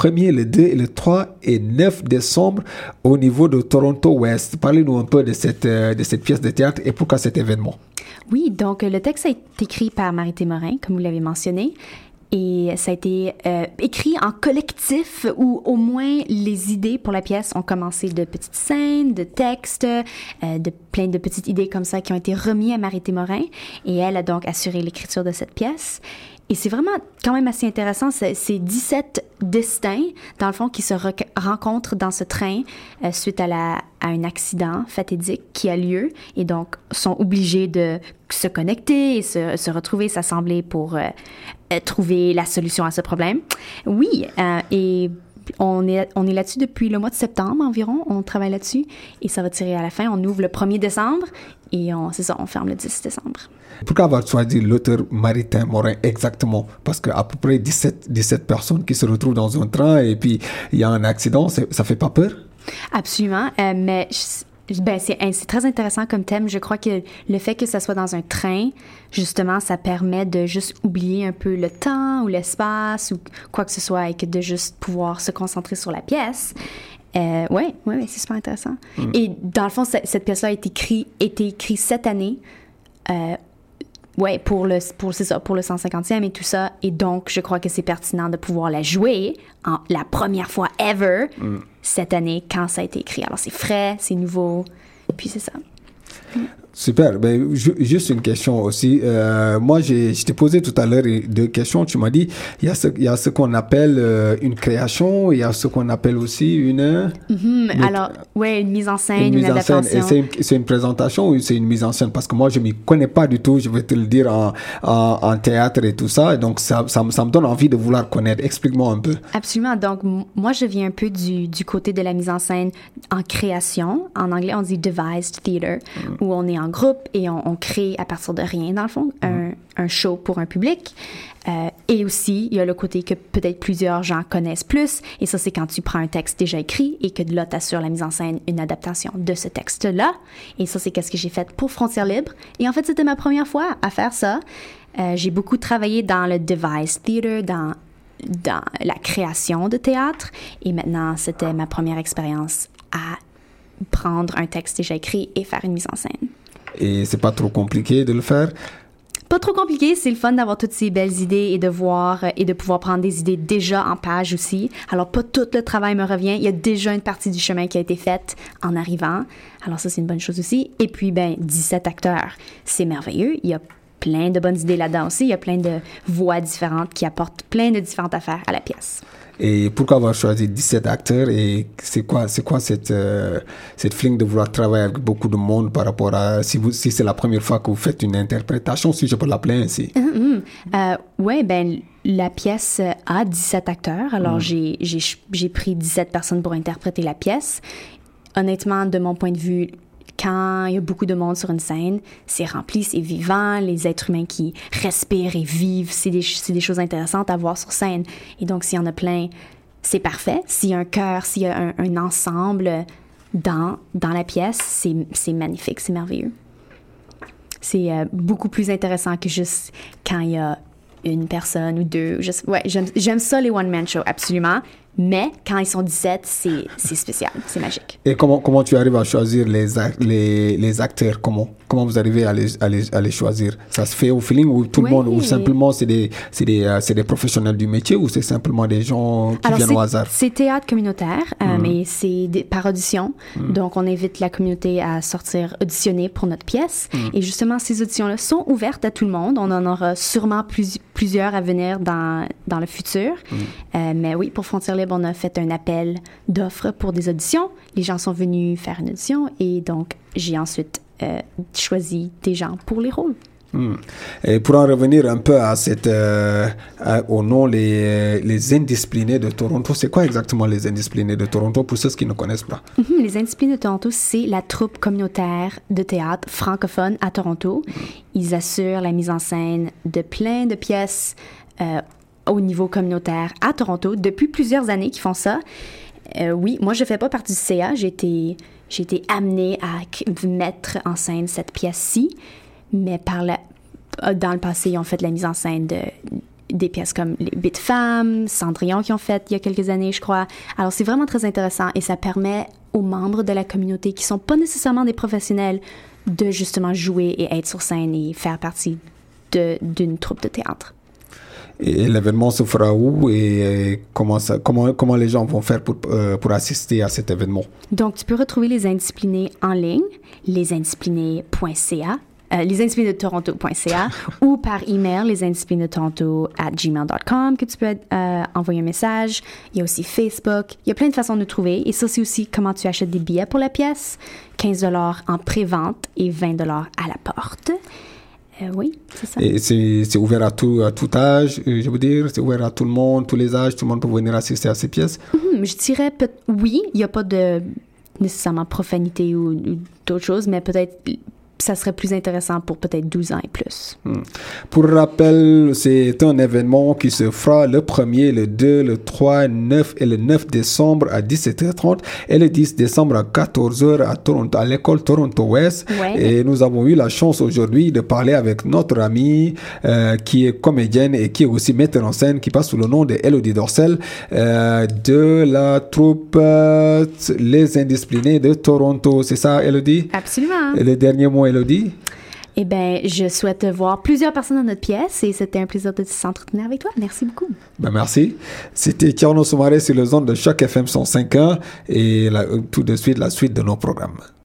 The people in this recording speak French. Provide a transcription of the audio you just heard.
1er, le 2, le 3 et 9 décembre au niveau de Toronto West. Parlez-nous un peu de cette, euh, de cette pièce de théâtre et pourquoi cet événement? Oui, donc le texte a été écrit par Marité Morin, comme vous l'avez mentionné. Et ça a été euh, écrit en collectif où au moins les idées pour la pièce ont commencé de petites scènes, de textes, euh, de plein de petites idées comme ça qui ont été remis à Marité Morin. Et elle a donc assuré l'écriture de cette pièce. Et c'est vraiment quand même assez intéressant. C'est 17 destins, dans le fond, qui se rencontrent dans ce train euh, suite à, la, à un accident fatidique qui a lieu et donc sont obligés de se connecter et se, se retrouver, s'assembler pour euh, trouver la solution à ce problème. Oui, et on est, on est là-dessus depuis le mois de septembre environ. On travaille là-dessus et ça va tirer à la fin. On ouvre le 1er décembre et c'est ça, on ferme le 10 décembre. Pourquoi avoir choisi l'auteur Maritain Morin exactement? Parce qu'à peu près 17, 17 personnes qui se retrouvent dans un train et puis il y a un accident, ça fait pas peur? Absolument, euh, mais ben, c'est très intéressant comme thème. Je crois que le fait que ça soit dans un train, justement, ça permet de juste oublier un peu le temps ou l'espace ou quoi que ce soit et que de juste pouvoir se concentrer sur la pièce. Euh, ouais, ouais, c'est super intéressant. Mm. Et dans le fond, cette, pièce-là a été écrite, été écrite cette année. Euh, ouais, pour le, pour, ça, pour le 150e et tout ça. Et donc, je crois que c'est pertinent de pouvoir la jouer en, la première fois ever mm. cette année quand ça a été écrit. Alors, c'est frais, c'est nouveau. Et puis, c'est ça. Super. Ben, juste une question aussi. Euh, moi, je t'ai posé tout à l'heure deux questions. Tu m'as dit, il y a ce, il y a ce qu'on appelle euh, une création, il y a ce qu'on appelle aussi une... Mm-hmm. Alors, ouais, une mise en scène, une, mise adaptation. En scène. C'est une, présentation ou c'est une mise en scène? Parce que moi, je m'y connais pas du tout, je vais te le dire, en, en, théâtre et tout ça. Donc, ça, ça, ça, me donne envie de vouloir connaître. Explique-moi un peu. Absolument. Donc, moi, je viens un peu du, du côté de la mise en scène en création. En anglais, on dit devised theater, mm. où on est en groupe et on, crée à partir de rien, dans le fond, un, un, show pour un public. Euh, et aussi, il y a le côté que peut-être plusieurs gens connaissent plus, et ça, c'est quand tu prends un texte déjà écrit et que de là, tu assures la mise en scène, une adaptation de ce texte-là. Et ça, c'est qu'est-ce que j'ai fait pour Frontières Libre. Et en fait, c'était ma première fois à faire ça. Euh, j'ai beaucoup travaillé dans le device theater, dans dans la création de théâtre. Et maintenant, c'était ma première expérience à prendre un texte déjà écrit et faire une mise en scène. Et c'est pas trop compliqué de le faire pas trop compliqué, c'est le fun d'avoir toutes ces belles idées et de voir et de pouvoir prendre des idées déjà en page aussi. Alors pas tout le travail me revient, il y a déjà une partie du chemin qui a été faite en arrivant. Alors ça c'est une bonne chose aussi. Et puis ben 17 acteurs, c'est merveilleux, il y a plein de bonnes idées là-dedans aussi, il y a plein de voix différentes qui apportent plein de différentes affaires à la pièce. Et pourquoi avoir choisi 17 acteurs et c'est quoi, c'est quoi cette, euh, cette flingue de vouloir travailler avec beaucoup de monde par rapport à si, vous, si c'est la première fois que vous faites une interprétation, si je peux l'appeler ainsi? Mm-hmm. Euh, oui, ben la pièce a 17 acteurs, alors mm. j'ai pris 17 personnes pour interpréter la pièce. Honnêtement, de mon point de vue, quand il y a beaucoup de monde sur une scène, c'est rempli, c'est vivant, les êtres humains qui respirent et vivent, c'est des, choses intéressantes à voir sur scène. Et donc, s'il y en a plein, c'est parfait. S'il y a un cœur, s'il y a un, ensemble dans, la pièce, c'est magnifique, c'est merveilleux. C'est euh, beaucoup plus intéressant que juste quand il y a une personne ou deux. Ouais, j'aime ça les one-man shows, absolument. Mais quand ils sont 17, c'est spécial, c'est magique. Et comment, comment tu arrives à choisir les, les, les acteurs? Comment, comment vous arrivez à les, à, les, à les, choisir? Ça se fait au feeling ou tout le monde Ou simplement c'est des, des, euh, des, professionnels du métier ou c'est simplement des gens qui viennent au hasard? C'est théâtre communautaire, euh, mm. mais c'est par audition. Mm. Donc on invite la communauté à sortir auditionner pour notre pièce. Mm. Et justement, ces auditions-là sont ouvertes à tout le monde. On en aura sûrement plus, plusieurs à venir dans, dans le futur. Euh, mais oui, pour Frontières on a fait un appel d'offres pour des auditions. Les gens sont venus faire une audition et donc j'ai ensuite euh, choisi des gens pour les rôles. Hmm. Et pour en revenir un peu à cette, euh, au nom les, les Indisciplinés de Toronto, c'est quoi exactement les Indisciplinés de Toronto pour ceux qui ne connaissent pas? Mhm, les Indisciplinés de Toronto, c'est la troupe communautaire de théâtre francophone à Toronto. Ils assurent la mise en scène de plein de pièces euh, au niveau communautaire à Toronto depuis plusieurs années qui font ça. Euh, oui, moi, je ne fais pas partie du CA. J'ai été, j'ai été amenée à mettre en scène cette pièce-ci, mais par la, euh, dans le passé, ils ont fait la mise en scène de des pièces comme les Bit Femmes, Cendrillon qui ont fait il y a quelques années, je crois. Alors, c'est vraiment très intéressant et ça permet aux membres de la communauté qui sont pas nécessairement des professionnels de justement jouer et être sur scène et faire partie d'une troupe de théâtre. Et l'événement se fera où et comment, ça, comment, comment les gens vont faire pour, euh, pour assister à cet événement? Donc, tu peux retrouver les indisciplinés en ligne, lesindisciplinés.ca, euh, de Toronto.ca ou par email lesindisciplinés de Toronto at gmail.com que tu peux euh, envoyer un message. Il y a aussi Facebook. Il y a plein de façons de trouver. Et ça, c'est aussi comment tu achètes des billets pour la pièce. 15 en pré-vente et 20 à la porte. Euh, oui, c'est ça. Et c'est ouvert à tout, à tout âge, euh, je veux dire, c'est ouvert à tout le monde, tous les âges, tout le monde peut venir assister à ces pièces. Mhm, je dirais oui, il n'y a pas de nécessairement profanité ou d'autres choses, mais peut-être ça serait plus intéressant pour peut-être 12 ans et plus. Hmm. Pour rappel, c'est un événement qui se fera le 1er, le 2, le 3, 9 et le 9 décembre à 17h30 et le 10 décembre à 14h à Toronto, à l'école Toronto West. Et nous avons eu la chance aujourd'hui de parler avec notre amie euh, qui est comédienne et qui est aussi metteur en scène, qui passe sous le nom de Elodie Dorcel euh, de la troupe euh, Les Indisciplinés de Toronto. C'est ça, Elodie? Absolument. Et le dernier mot Elodie? Eh bien, je souhaite voir plusieurs personnes dans notre pièce et c'était un plaisir de s'entretenir avec toi. Merci beaucoup. Ben merci. C'était Tierno Soumaré sur le zone de Choc FM 105.1 et tout de suite la suite de nos programmes.